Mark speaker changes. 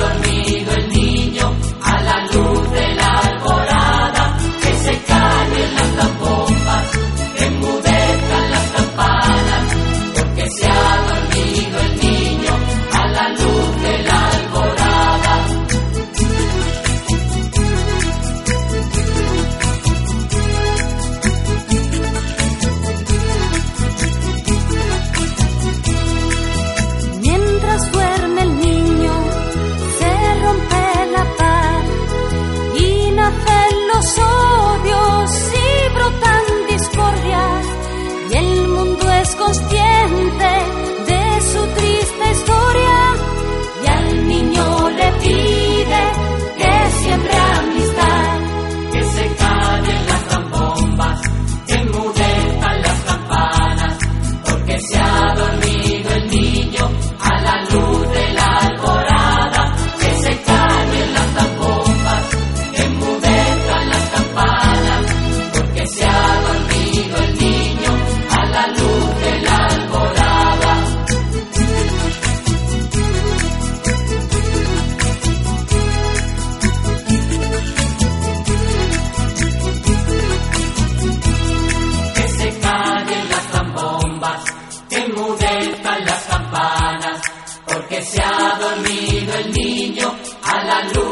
Speaker 1: dormir. se ha dormido el niño a la luz.